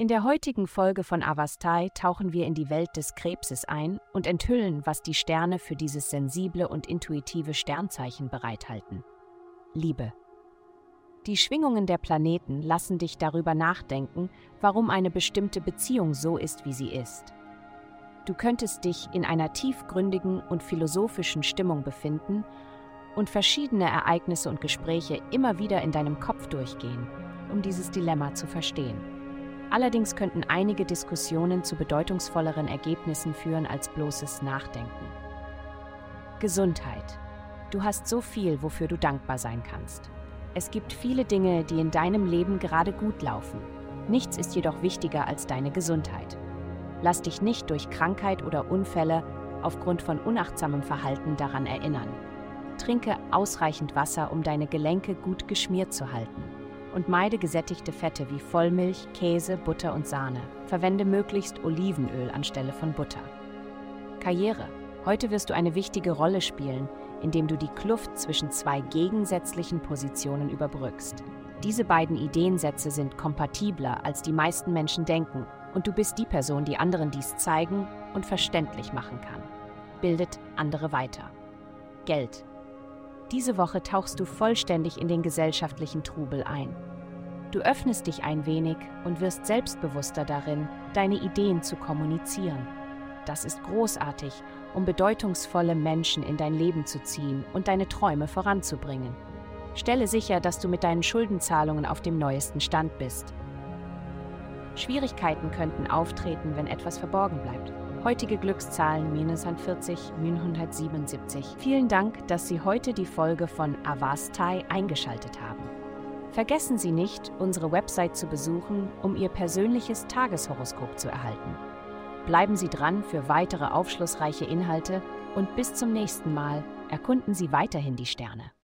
In der heutigen Folge von Avastai tauchen wir in die Welt des Krebses ein und enthüllen, was die Sterne für dieses sensible und intuitive Sternzeichen bereithalten. Liebe. Die Schwingungen der Planeten lassen dich darüber nachdenken, warum eine bestimmte Beziehung so ist, wie sie ist. Du könntest dich in einer tiefgründigen und philosophischen Stimmung befinden und verschiedene Ereignisse und Gespräche immer wieder in deinem Kopf durchgehen, um dieses Dilemma zu verstehen. Allerdings könnten einige Diskussionen zu bedeutungsvolleren Ergebnissen führen als bloßes Nachdenken. Gesundheit. Du hast so viel, wofür du dankbar sein kannst. Es gibt viele Dinge, die in deinem Leben gerade gut laufen. Nichts ist jedoch wichtiger als deine Gesundheit. Lass dich nicht durch Krankheit oder Unfälle aufgrund von unachtsamem Verhalten daran erinnern. Trinke ausreichend Wasser, um deine Gelenke gut geschmiert zu halten. Und meide gesättigte Fette wie Vollmilch, Käse, Butter und Sahne. Verwende möglichst Olivenöl anstelle von Butter. Karriere. Heute wirst du eine wichtige Rolle spielen, indem du die Kluft zwischen zwei gegensätzlichen Positionen überbrückst. Diese beiden Ideensätze sind kompatibler, als die meisten Menschen denken, und du bist die Person, die anderen dies zeigen und verständlich machen kann. Bildet andere weiter. Geld. Diese Woche tauchst du vollständig in den gesellschaftlichen Trubel ein. Du öffnest dich ein wenig und wirst selbstbewusster darin, deine Ideen zu kommunizieren. Das ist großartig, um bedeutungsvolle Menschen in dein Leben zu ziehen und deine Träume voranzubringen. Stelle sicher, dass du mit deinen Schuldenzahlungen auf dem neuesten Stand bist. Schwierigkeiten könnten auftreten, wenn etwas verborgen bleibt. Heutige Glückszahlen minus 40, 977. Vielen Dank, dass Sie heute die Folge von Avastai eingeschaltet haben. Vergessen Sie nicht, unsere Website zu besuchen, um Ihr persönliches Tageshoroskop zu erhalten. Bleiben Sie dran für weitere aufschlussreiche Inhalte und bis zum nächsten Mal erkunden Sie weiterhin die Sterne.